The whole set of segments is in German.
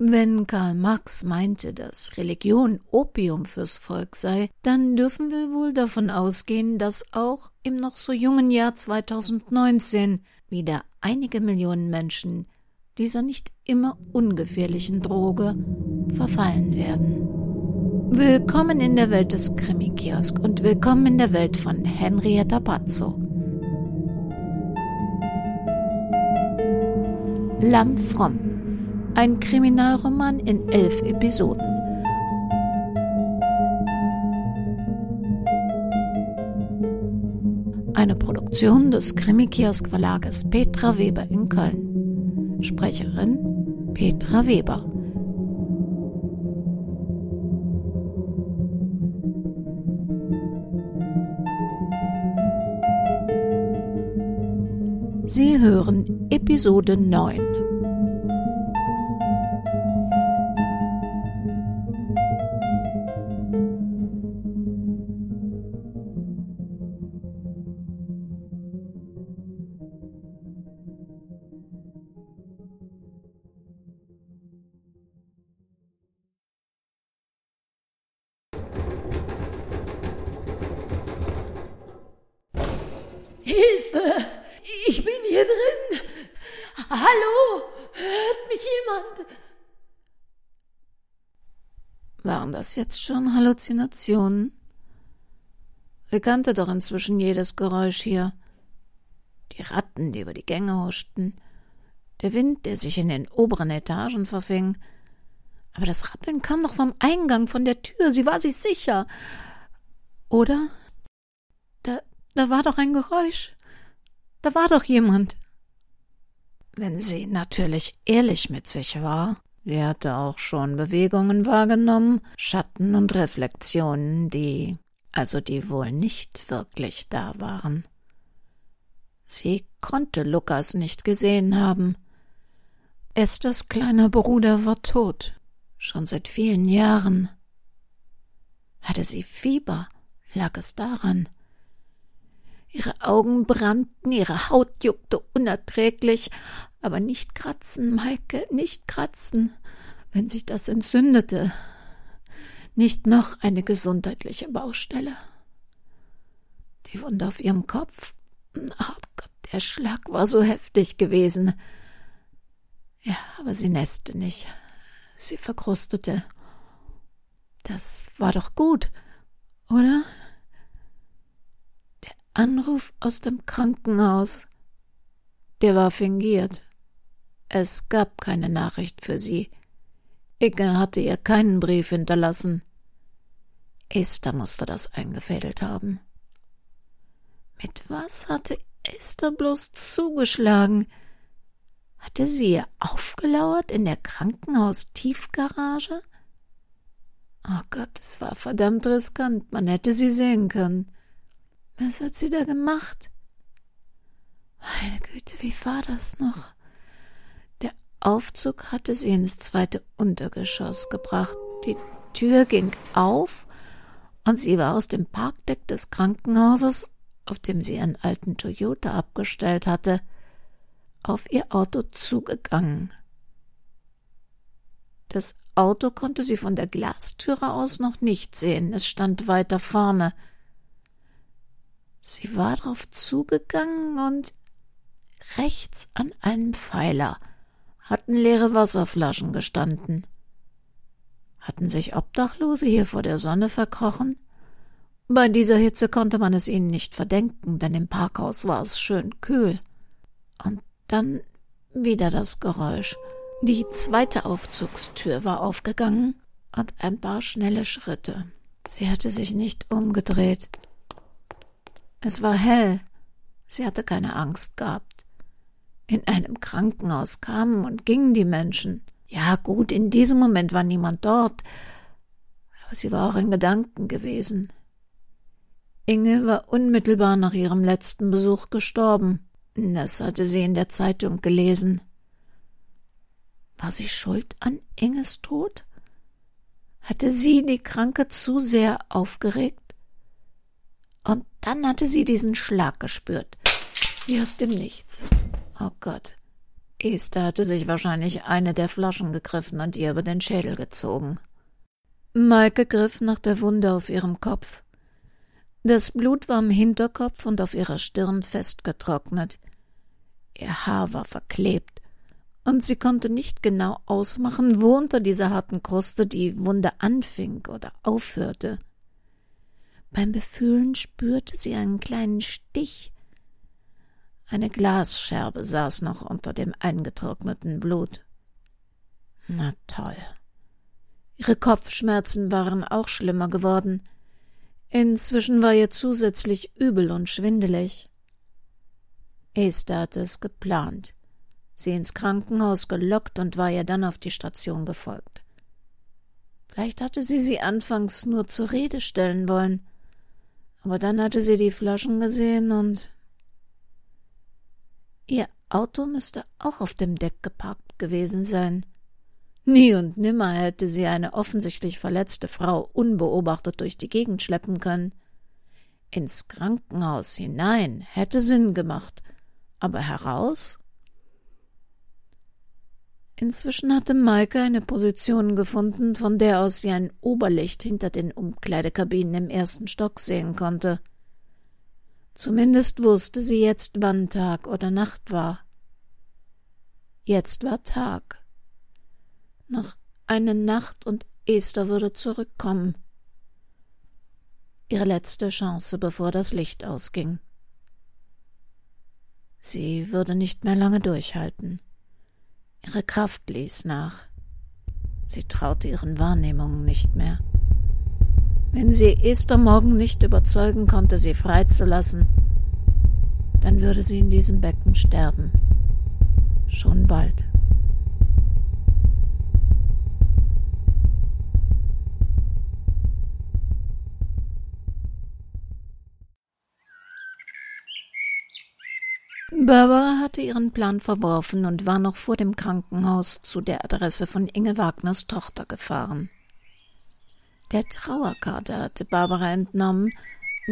Wenn Karl Marx meinte, dass Religion Opium fürs Volk sei, dann dürfen wir wohl davon ausgehen, dass auch im noch so jungen Jahr 2019 wieder einige Millionen Menschen dieser nicht immer ungefährlichen Droge verfallen werden. Willkommen in der Welt des Krimi-Kiosk und willkommen in der Welt von Henrietta Pazzo. Lamm Fromm ein Kriminalroman in elf Episoden. Eine Produktion des Krimikiosk Verlages Petra Weber in Köln. Sprecherin Petra Weber. Sie hören Episode 9. jetzt schon Halluzinationen? Er kannte doch inzwischen jedes Geräusch hier. Die Ratten, die über die Gänge huschten, der Wind, der sich in den oberen Etagen verfing. Aber das Rappeln kam doch vom Eingang, von der Tür, sie war sich sicher. Oder da war doch ein Geräusch. Da war doch jemand. Wenn sie natürlich ehrlich mit sich war, sie hatte auch schon Bewegungen wahrgenommen, Schatten und Reflexionen, die, also die wohl nicht wirklich da waren. Sie konnte Lukas nicht gesehen haben. Esthers kleiner Bruder war tot, schon seit vielen Jahren. Hatte sie Fieber? Lag es daran? Ihre Augen brannten, ihre Haut juckte unerträglich, aber nicht kratzen, Maike, nicht kratzen, wenn sich das entzündete. Nicht noch eine gesundheitliche Baustelle. Die Wunde auf ihrem Kopf. Ach Gott, der Schlag war so heftig gewesen. Ja, aber sie nässte nicht. Sie verkrustete. Das war doch gut, oder? Anruf aus dem Krankenhaus. Der war fingiert. Es gab keine Nachricht für sie. Inge hatte ihr keinen Brief hinterlassen. Esther musste das eingefädelt haben. Mit was hatte Esther bloß zugeschlagen? Hatte sie ihr aufgelauert in der Krankenhaustiefgarage? Oh Gott, es war verdammt riskant, man hätte sie sehen können. Was hat sie da gemacht? Meine Güte, wie war das noch? Aufzug hatte sie ins zweite Untergeschoss gebracht. Die Tür ging auf und sie war aus dem Parkdeck des Krankenhauses, auf dem sie einen alten Toyota abgestellt hatte, auf ihr Auto zugegangen. Das Auto konnte sie von der Glastüre aus noch nicht sehen, es stand weiter vorne. Sie war drauf zugegangen und rechts an einem Pfeiler hatten leere Wasserflaschen gestanden. Hatten sich Obdachlose hier vor der Sonne verkrochen? Bei dieser Hitze konnte man es ihnen nicht verdenken, denn im Parkhaus war es schön kühl. Und dann wieder das Geräusch. Die zweite Aufzugstür war aufgegangen und ein paar schnelle Schritte. Sie hatte sich nicht umgedreht. Es war hell. Sie hatte keine Angst gehabt. In einem Krankenhaus kamen und gingen die Menschen. Ja, gut, in diesem Moment war niemand dort, aber sie war auch in Gedanken gewesen. Inge war unmittelbar nach ihrem letzten Besuch gestorben. Das hatte sie in der Zeitung gelesen. War sie schuld an Inges Tod? Hatte sie die Kranke zu sehr aufgeregt? Und dann hatte sie diesen Schlag gespürt, wie aus dem Nichts. Oh Gott, Esther hatte sich wahrscheinlich eine der Flaschen gegriffen und ihr über den Schädel gezogen. Maike griff nach der Wunde auf ihrem Kopf. Das Blut war am Hinterkopf und auf ihrer Stirn festgetrocknet. Ihr Haar war verklebt, und sie konnte nicht genau ausmachen, wo unter dieser harten Kruste die Wunde anfing oder aufhörte. Beim Befühlen spürte sie einen kleinen Stich. Eine Glasscherbe saß noch unter dem eingetrockneten Blut. Na toll. Ihre Kopfschmerzen waren auch schlimmer geworden. Inzwischen war ihr zusätzlich übel und schwindelig. Esther hatte es geplant, sie ins Krankenhaus gelockt und war ihr dann auf die Station gefolgt. Vielleicht hatte sie sie anfangs nur zur Rede stellen wollen, aber dann hatte sie die Flaschen gesehen und ihr Auto müsste auch auf dem Deck geparkt gewesen sein. Nie und nimmer hätte sie eine offensichtlich verletzte Frau unbeobachtet durch die Gegend schleppen können. Ins Krankenhaus hinein hätte Sinn gemacht, aber heraus? Inzwischen hatte Maike eine Position gefunden, von der aus sie ein Oberlicht hinter den Umkleidekabinen im ersten Stock sehen konnte. Zumindest wusste sie jetzt, wann Tag oder Nacht war. Jetzt war Tag. Noch eine Nacht und Esther würde zurückkommen. Ihre letzte Chance, bevor das Licht ausging. Sie würde nicht mehr lange durchhalten. Ihre Kraft ließ nach. Sie traute ihren Wahrnehmungen nicht mehr. Wenn sie Esther morgen nicht überzeugen konnte, sie freizulassen, dann würde sie in diesem Becken sterben. Schon bald. Barbara hatte ihren Plan verworfen und war noch vor dem Krankenhaus zu der Adresse von Inge Wagners Tochter gefahren. Der Trauerkarte hatte Barbara entnommen,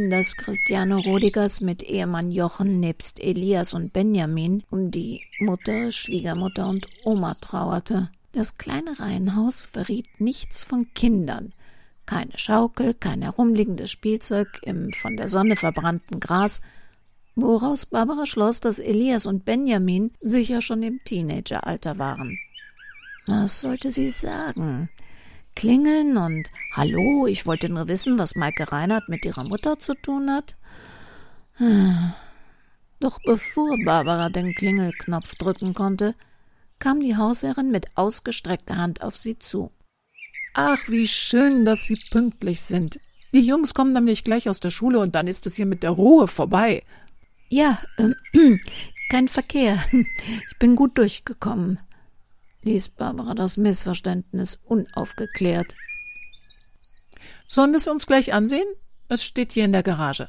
dass Christiane Rodigers mit Ehemann Jochen nebst Elias und Benjamin um die Mutter, Schwiegermutter und Oma trauerte. Das kleine Reihenhaus verriet nichts von Kindern. Keine Schaukel, kein herumliegendes Spielzeug im von der Sonne verbrannten Gras, woraus Barbara schloss, dass Elias und Benjamin sicher schon im Teenageralter waren. Was sollte sie sagen? Klingeln und Hallo, ich wollte nur wissen, was Maike Reinhardt mit ihrer Mutter zu tun hat? Doch bevor Barbara den Klingelknopf drücken konnte, kam die Hausherrin mit ausgestreckter Hand auf sie zu. Ach, wie schön, dass Sie pünktlich sind. Die Jungs kommen nämlich gleich aus der Schule und dann ist es hier mit der Ruhe vorbei. Ja, äh, kein Verkehr. Ich bin gut durchgekommen, ließ Barbara das Missverständnis unaufgeklärt. Sollen wir es uns gleich ansehen? Es steht hier in der Garage.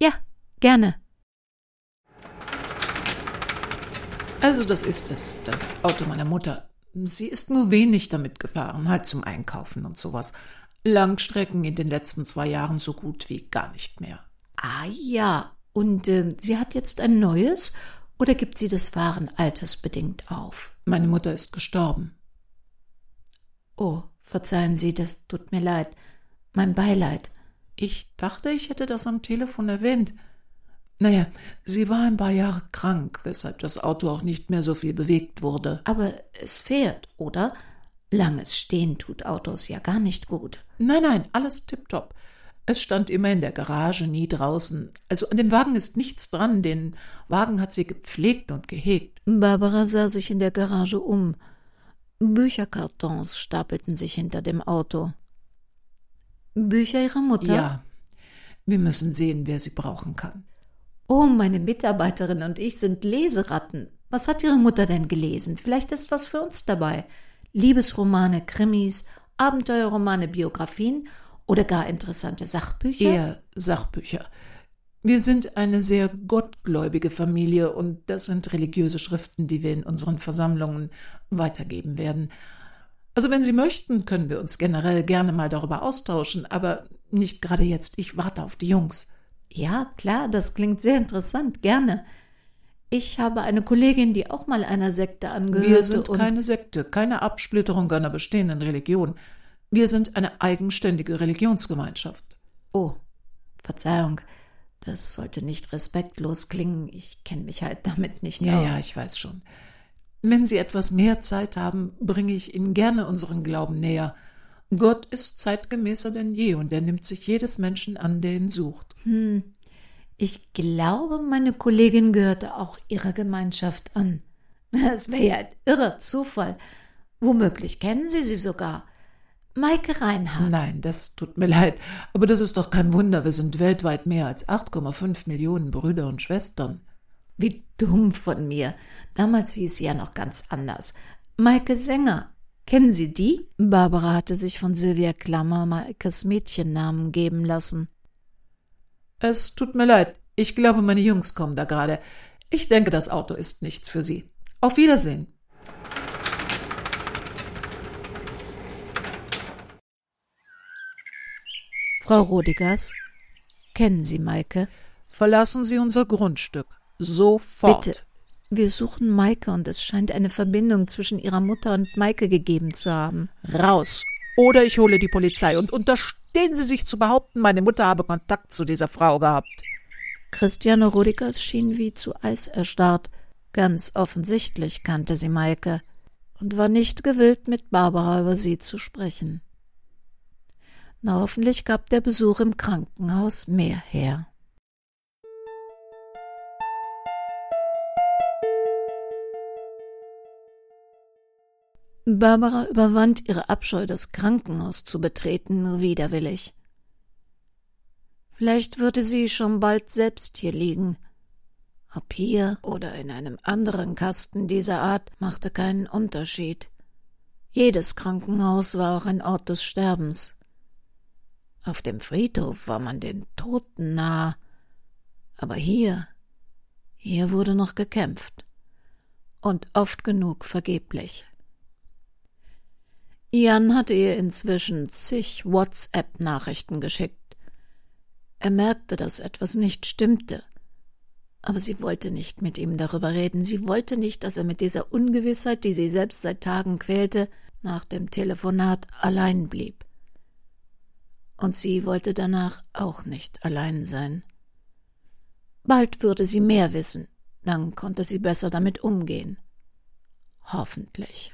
Ja, gerne. Also das ist es, das Auto meiner Mutter. Sie ist nur wenig damit gefahren, halt zum Einkaufen und sowas. Langstrecken in den letzten zwei Jahren so gut wie gar nicht mehr. Ah ja, und äh, sie hat jetzt ein neues oder gibt sie das Waren altersbedingt auf? Meine Mutter ist gestorben. Oh, verzeihen Sie, das tut mir leid. Mein Beileid. Ich dachte, ich hätte das am Telefon erwähnt. Naja, sie war ein paar Jahre krank, weshalb das Auto auch nicht mehr so viel bewegt wurde. Aber es fährt, oder? Langes Stehen tut Autos ja gar nicht gut. Nein, nein, alles tipptopp. Es stand immer in der Garage, nie draußen. Also an dem Wagen ist nichts dran. Den Wagen hat sie gepflegt und gehegt. Barbara sah sich in der Garage um. Bücherkartons stapelten sich hinter dem Auto. Bücher ihrer Mutter? Ja. Wir müssen sehen, wer sie brauchen kann. Oh, meine Mitarbeiterin und ich sind Leseratten. Was hat Ihre Mutter denn gelesen? Vielleicht ist was für uns dabei. Liebesromane, Krimis, Abenteuerromane, Biografien oder gar interessante Sachbücher? Eher Sachbücher. Wir sind eine sehr gottgläubige Familie und das sind religiöse Schriften, die wir in unseren Versammlungen weitergeben werden. Also wenn Sie möchten, können wir uns generell gerne mal darüber austauschen, aber nicht gerade jetzt. Ich warte auf die Jungs. Ja, klar, das klingt sehr interessant, gerne. Ich habe eine Kollegin, die auch mal einer Sekte angehörte. Wir sind keine Sekte, keine Absplitterung einer bestehenden Religion. Wir sind eine eigenständige Religionsgemeinschaft. Oh, Verzeihung. Das sollte nicht respektlos klingen. Ich kenne mich halt damit nicht Ja, aus. ja, ich weiß schon. Wenn Sie etwas mehr Zeit haben, bringe ich Ihnen gerne unseren Glauben näher. Gott ist zeitgemäßer denn je und er nimmt sich jedes Menschen an, der ihn sucht. Ich glaube, meine Kollegin gehörte auch ihrer Gemeinschaft an. Es wäre ja ein irrer Zufall. Womöglich kennen Sie sie sogar. Maike Reinhardt. Nein, das tut mir leid, aber das ist doch kein Wunder. Wir sind weltweit mehr als 8,5 Millionen Brüder und Schwestern. Wie dumm von mir. Damals hieß sie ja noch ganz anders. Maike Sänger. Kennen Sie die? Barbara hatte sich von Sylvia Klammer Maikes Mädchennamen geben lassen. Es tut mir leid. Ich glaube, meine Jungs kommen da gerade. Ich denke, das Auto ist nichts für Sie. Auf Wiedersehen. Frau Rodigers, kennen Sie Maike? Verlassen Sie unser Grundstück. Sofort. Bitte. Wir suchen Maike und es scheint eine Verbindung zwischen ihrer Mutter und Maike gegeben zu haben. Raus. Oder ich hole die Polizei und unterstehen Sie sich zu behaupten, meine Mutter habe Kontakt zu dieser Frau gehabt. Christiane Rodigers schien wie zu Eis erstarrt. Ganz offensichtlich kannte sie Maike und war nicht gewillt, mit Barbara über sie zu sprechen. Na, hoffentlich gab der Besuch im Krankenhaus mehr her. Barbara überwand ihre Abscheu, das Krankenhaus zu betreten, nur widerwillig. Vielleicht würde sie schon bald selbst hier liegen. Ob hier oder in einem anderen Kasten dieser Art machte keinen Unterschied. Jedes Krankenhaus war auch ein Ort des Sterbens. Auf dem Friedhof war man den Toten nah, aber hier, hier wurde noch gekämpft. Und oft genug vergeblich. Ian hatte ihr inzwischen zig WhatsApp-Nachrichten geschickt. Er merkte, dass etwas nicht stimmte. Aber sie wollte nicht mit ihm darüber reden. Sie wollte nicht, dass er mit dieser Ungewissheit, die sie selbst seit Tagen quälte, nach dem Telefonat allein blieb. Und sie wollte danach auch nicht allein sein. Bald würde sie mehr wissen, dann konnte sie besser damit umgehen. Hoffentlich.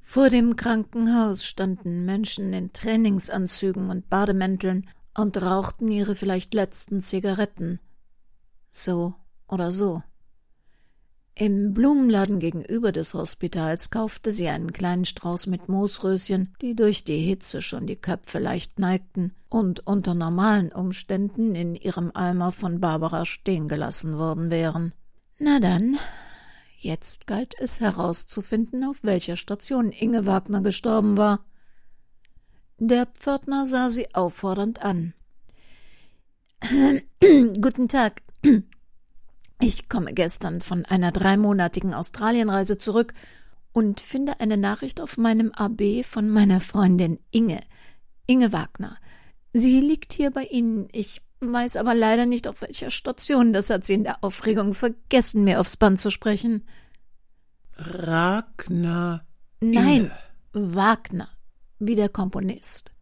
Vor dem Krankenhaus standen Menschen in Trainingsanzügen und Bademänteln und rauchten ihre vielleicht letzten Zigaretten. So oder so. Im Blumenladen gegenüber des Hospitals kaufte sie einen kleinen Strauß mit Moosröschen, die durch die Hitze schon die Köpfe leicht neigten und unter normalen Umständen in ihrem Eimer von Barbara stehen gelassen worden wären. Na dann, jetzt galt es herauszufinden, auf welcher Station Inge Wagner gestorben war. Der Pförtner sah sie auffordernd an. Guten Tag. Ich komme gestern von einer dreimonatigen Australienreise zurück und finde eine Nachricht auf meinem AB von meiner Freundin Inge. Inge Wagner. Sie liegt hier bei Ihnen. Ich weiß aber leider nicht, auf welcher Station. Das hat sie in der Aufregung vergessen, mir aufs Band zu sprechen. Ragnar. Nein, Inge. Wagner, wie der Komponist.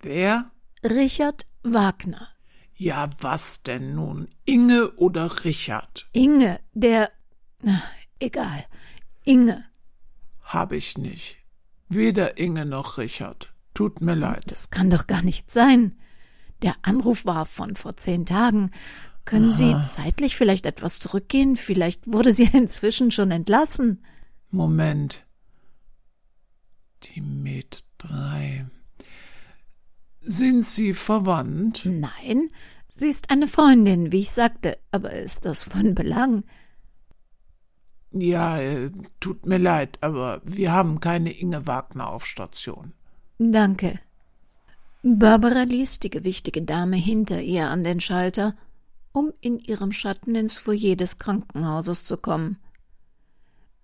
Wer? Richard Wagner. Ja, was denn nun? Inge oder Richard? Inge, der. Na, egal. Inge. Hab ich nicht. Weder Inge noch Richard. Tut mir leid. Das kann doch gar nicht sein. Der Anruf war von vor zehn Tagen. Können Sie zeitlich vielleicht etwas zurückgehen? Vielleicht wurde sie inzwischen schon entlassen. Moment. Die Med 3. Sind Sie verwandt? Nein, sie ist eine Freundin, wie ich sagte, aber ist das von Belang? Ja, äh, tut mir leid, aber wir haben keine Inge Wagner auf Station. Danke. Barbara ließ die gewichtige Dame hinter ihr an den Schalter, um in ihrem Schatten ins Foyer des Krankenhauses zu kommen.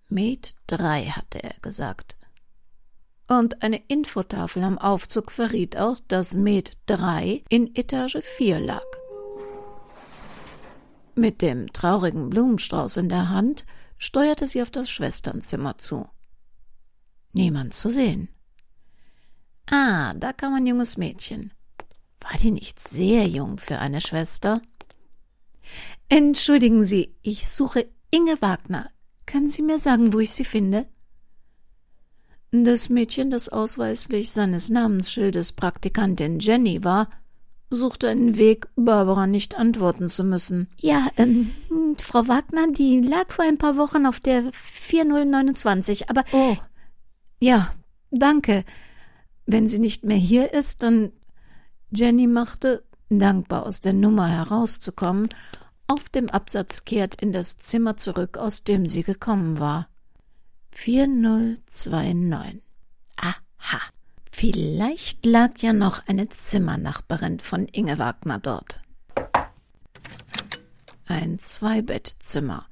Med 3, hatte er gesagt. Und eine Infotafel am Aufzug verriet auch, dass Med 3 in Etage 4 lag. Mit dem traurigen Blumenstrauß in der Hand steuerte sie auf das Schwesternzimmer zu. Niemand zu sehen. Ah, da kam ein junges Mädchen. War die nicht sehr jung für eine Schwester? Entschuldigen Sie, ich suche Inge Wagner. Können Sie mir sagen, wo ich sie finde? Das Mädchen, das ausweislich seines Namensschildes Praktikantin Jenny war, suchte einen Weg, Barbara nicht antworten zu müssen. Ja, ähm, Frau Wagner, die lag vor ein paar Wochen auf der 4029, aber. Oh. Ja, danke. Wenn sie nicht mehr hier ist, dann. Jenny machte, dankbar aus der Nummer herauszukommen, auf dem Absatz kehrt in das Zimmer zurück, aus dem sie gekommen war. 4029. Aha. Vielleicht lag ja noch eine Zimmernachbarin von Inge Wagner dort. Ein Zweibettzimmer.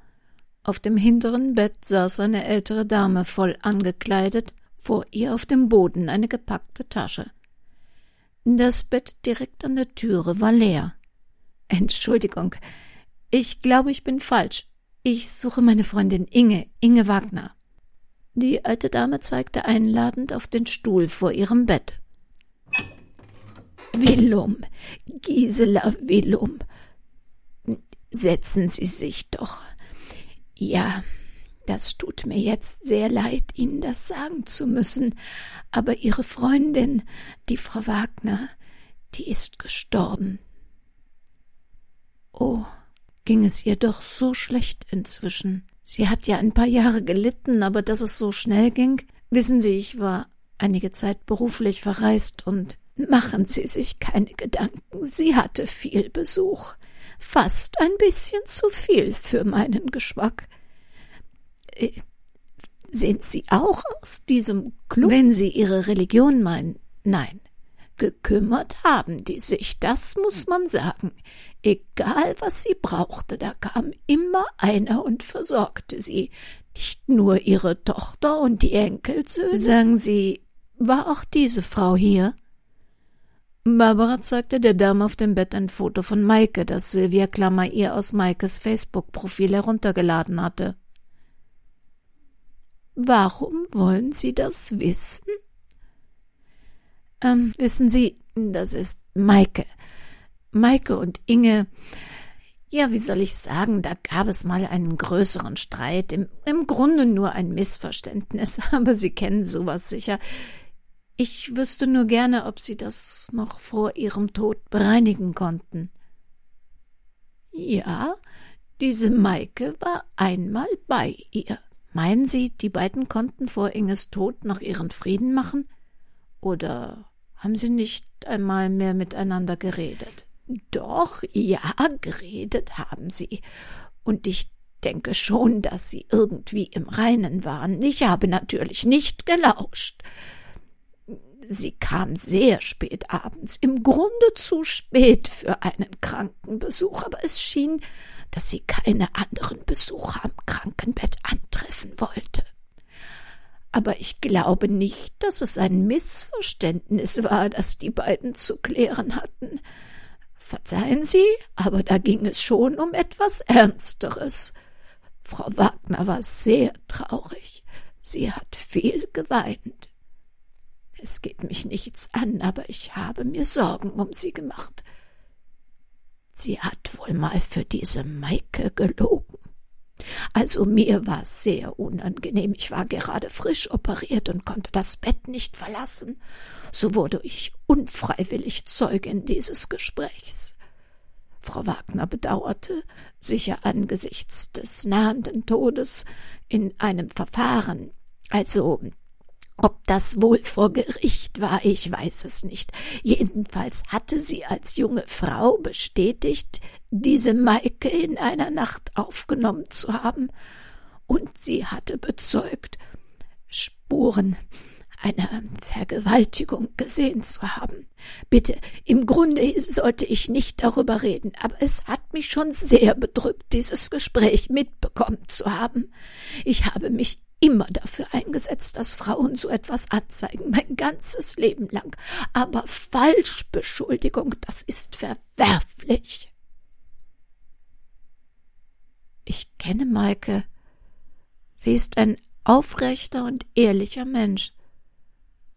Auf dem hinteren Bett saß eine ältere Dame voll angekleidet, vor ihr auf dem Boden eine gepackte Tasche. Das Bett direkt an der Türe war leer. Entschuldigung, ich glaube, ich bin falsch. Ich suche meine Freundin Inge, Inge Wagner. Die alte Dame zeigte einladend auf den Stuhl vor ihrem Bett. Willum, Gisela Willum, setzen Sie sich doch. Ja, das tut mir jetzt sehr leid, Ihnen das sagen zu müssen, aber Ihre Freundin, die Frau Wagner, die ist gestorben. Oh, ging es ihr doch so schlecht inzwischen. Sie hat ja ein paar Jahre gelitten, aber dass es so schnell ging, wissen Sie, ich war einige Zeit beruflich verreist und machen Sie sich keine Gedanken, sie hatte viel Besuch. Fast ein bisschen zu viel für meinen Geschmack. Äh, sind Sie auch aus diesem Club? Wenn Sie Ihre Religion meinen, nein. Gekümmert haben die sich, das muss man sagen. Egal, was sie brauchte, da kam immer einer und versorgte sie. Nicht nur ihre Tochter und die Enkelsöhne. Sagen Sie, war auch diese Frau hier? Barbara zeigte der Dame auf dem Bett ein Foto von Maike, das Sylvia Klammer ihr aus Maikes Facebook-Profil heruntergeladen hatte. Warum wollen Sie das wissen? Ähm, wissen Sie, das ist Maike. Maike und Inge. Ja, wie soll ich sagen, da gab es mal einen größeren Streit, im, im Grunde nur ein Missverständnis, aber Sie kennen sowas sicher. Ich wüsste nur gerne, ob Sie das noch vor Ihrem Tod bereinigen konnten. Ja, diese Maike war einmal bei ihr. Meinen Sie, die beiden konnten vor Inges Tod noch ihren Frieden machen? Oder haben Sie nicht einmal mehr miteinander geredet? Doch, ja, geredet haben sie. Und ich denke schon, dass sie irgendwie im Reinen waren. Ich habe natürlich nicht gelauscht. Sie kam sehr spät abends, im Grunde zu spät für einen Krankenbesuch, aber es schien, dass sie keine anderen Besucher am Krankenbett antreffen wollte. Aber ich glaube nicht, dass es ein Missverständnis war, das die beiden zu klären hatten. Verzeihen Sie, aber da ging es schon um etwas Ernsteres. Frau Wagner war sehr traurig. Sie hat viel geweint. Es geht mich nichts an, aber ich habe mir Sorgen um sie gemacht. Sie hat wohl mal für diese Maike gelogen. Also mir war es sehr unangenehm. Ich war gerade frisch operiert und konnte das Bett nicht verlassen. So wurde ich unfreiwillig Zeugin dieses Gesprächs. Frau Wagner bedauerte, sicher angesichts des nahenden Todes, in einem Verfahren, also ob das wohl vor Gericht war, ich weiß es nicht. Jedenfalls hatte sie als junge Frau bestätigt, diese Maike in einer Nacht aufgenommen zu haben, und sie hatte bezeugt, Spuren einer Vergewaltigung gesehen zu haben. Bitte, im Grunde sollte ich nicht darüber reden, aber es hat mich schon sehr bedrückt, dieses Gespräch mitbekommen zu haben. Ich habe mich immer dafür eingesetzt, dass Frauen so etwas anzeigen, mein ganzes Leben lang. Aber Falschbeschuldigung, das ist verwerflich. Ich kenne Maike. Sie ist ein aufrechter und ehrlicher Mensch.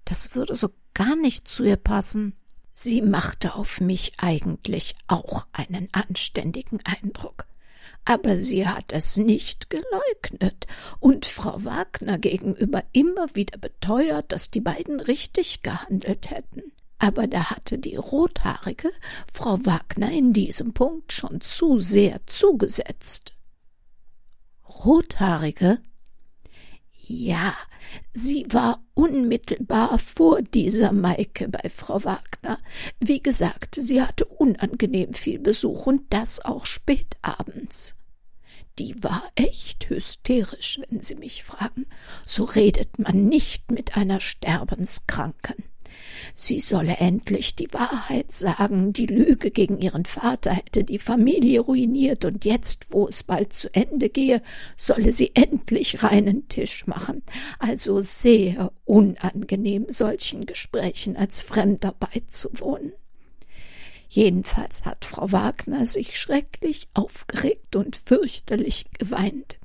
Das würde so gar nicht zu ihr passen. Sie machte auf mich eigentlich auch einen anständigen Eindruck. Aber sie hat es nicht geleugnet und Frau Wagner gegenüber immer wieder beteuert, dass die beiden richtig gehandelt hätten. Aber da hatte die Rothaarige Frau Wagner in diesem Punkt schon zu sehr zugesetzt. Rothaarige? Ja, sie war unmittelbar vor dieser Maike bei Frau Wagner. Wie gesagt, sie hatte unangenehm viel Besuch und das auch spät abends. Die war echt hysterisch, wenn Sie mich fragen. So redet man nicht mit einer Sterbenskranken. Sie solle endlich die Wahrheit sagen, die Lüge gegen ihren Vater hätte die Familie ruiniert, und jetzt, wo es bald zu Ende gehe, solle sie endlich reinen Tisch machen. Also sehr unangenehm, solchen Gesprächen als Fremder beizuwohnen. Jedenfalls hat Frau Wagner sich schrecklich aufgeregt und fürchterlich geweint.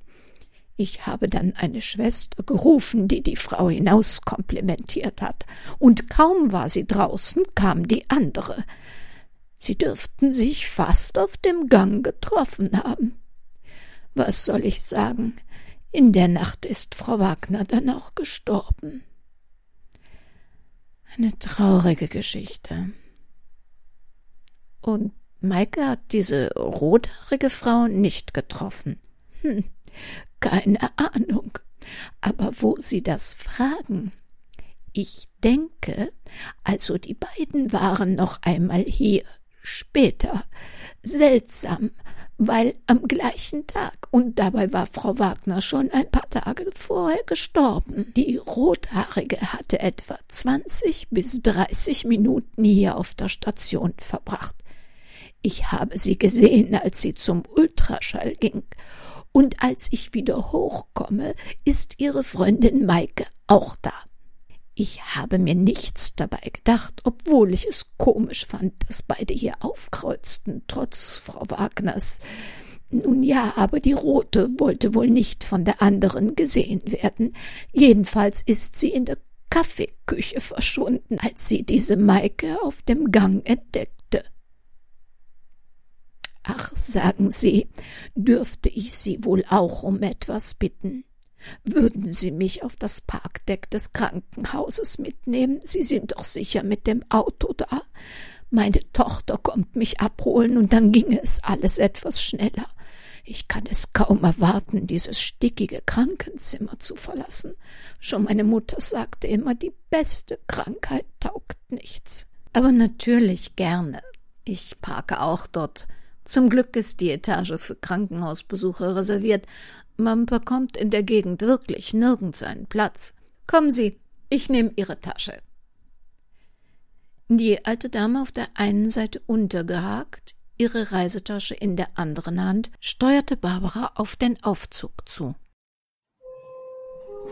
Ich habe dann eine Schwester gerufen, die die Frau hinauskomplimentiert hat, und kaum war sie draußen, kam die andere. Sie dürften sich fast auf dem Gang getroffen haben. Was soll ich sagen? In der Nacht ist Frau Wagner dann auch gestorben. Eine traurige Geschichte. Und Maike hat diese rothaarige Frau nicht getroffen. Hm, keine Ahnung. Aber wo Sie das fragen, ich denke, also die beiden waren noch einmal hier, später. Seltsam, weil am gleichen Tag, und dabei war Frau Wagner schon ein paar Tage vorher gestorben. Die Rothaarige hatte etwa zwanzig bis dreißig Minuten hier auf der Station verbracht. Ich habe sie gesehen, als sie zum Ultraschall ging, und als ich wieder hochkomme, ist ihre Freundin Maike auch da. Ich habe mir nichts dabei gedacht, obwohl ich es komisch fand, dass beide hier aufkreuzten, trotz Frau Wagners. Nun ja, aber die Rote wollte wohl nicht von der anderen gesehen werden. Jedenfalls ist sie in der Kaffeeküche verschwunden, als sie diese Maike auf dem Gang entdeckte. Ach, sagen Sie, dürfte ich Sie wohl auch um etwas bitten? Würden Sie mich auf das Parkdeck des Krankenhauses mitnehmen? Sie sind doch sicher mit dem Auto da. Meine Tochter kommt mich abholen, und dann ginge es alles etwas schneller. Ich kann es kaum erwarten, dieses stickige Krankenzimmer zu verlassen. Schon meine Mutter sagte immer, die beste Krankheit taugt nichts. Aber natürlich gerne. Ich parke auch dort. Zum Glück ist die Etage für Krankenhausbesucher reserviert. Man bekommt in der Gegend wirklich nirgends einen Platz. Kommen Sie, ich nehme Ihre Tasche. Die alte Dame auf der einen Seite untergehakt, ihre Reisetasche in der anderen Hand, steuerte Barbara auf den Aufzug zu.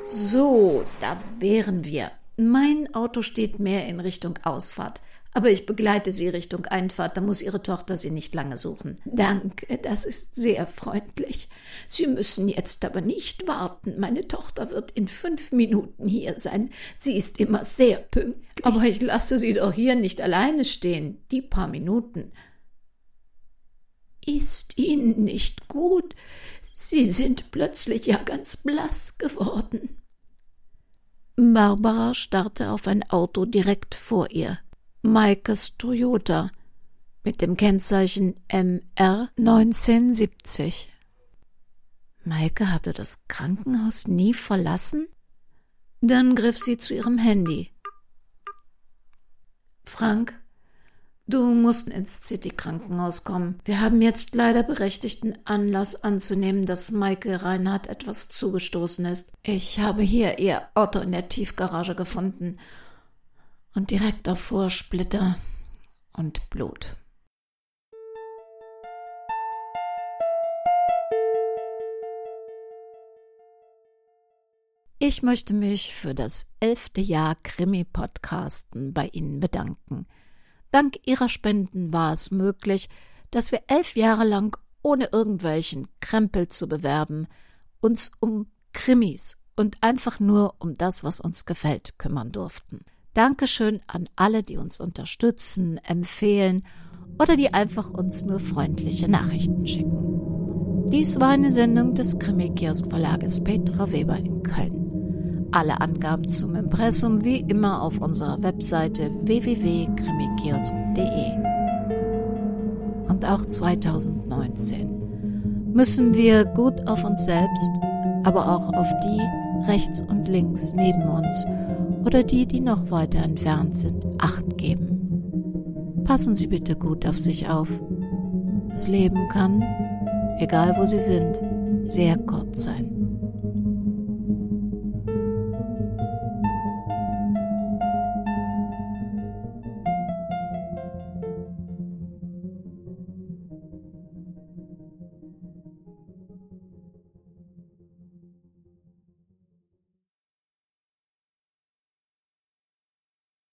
So, da wären wir. Mein Auto steht mehr in Richtung Ausfahrt. Aber ich begleite Sie Richtung Einfahrt, da muss Ihre Tochter Sie nicht lange suchen. Danke, das ist sehr freundlich. Sie müssen jetzt aber nicht warten. Meine Tochter wird in fünf Minuten hier sein. Sie ist immer sehr pünktlich. Aber ich lasse Sie doch hier nicht alleine stehen. Die paar Minuten. Ist Ihnen nicht gut? Sie sind plötzlich ja ganz blass geworden. Barbara starrte auf ein Auto direkt vor ihr. Maikes Toyota mit dem Kennzeichen MR 1970. Maike hatte das Krankenhaus nie verlassen? Dann griff sie zu ihrem Handy. Frank, du musst ins City-Krankenhaus kommen. Wir haben jetzt leider berechtigten Anlass anzunehmen, dass Maike Reinhardt etwas zugestoßen ist. Ich habe hier ihr Auto in der Tiefgarage gefunden und direkt davor Splitter und Blut. Ich möchte mich für das elfte Jahr Krimi-Podcasten bei Ihnen bedanken. Dank Ihrer Spenden war es möglich, dass wir elf Jahre lang ohne irgendwelchen Krempel zu bewerben, uns um Krimis und einfach nur um das, was uns gefällt, kümmern durften. Dankeschön an alle, die uns unterstützen, empfehlen oder die einfach uns nur freundliche Nachrichten schicken. Dies war eine Sendung des Krimi-Kiosk Verlages Petra Weber in Köln. Alle Angaben zum Impressum wie immer auf unserer Webseite www.krimikiosk.de. Und auch 2019 müssen wir gut auf uns selbst, aber auch auf die rechts und links neben uns oder die, die noch weiter entfernt sind, Acht geben. Passen Sie bitte gut auf sich auf. Das Leben kann, egal wo Sie sind, sehr kurz sein.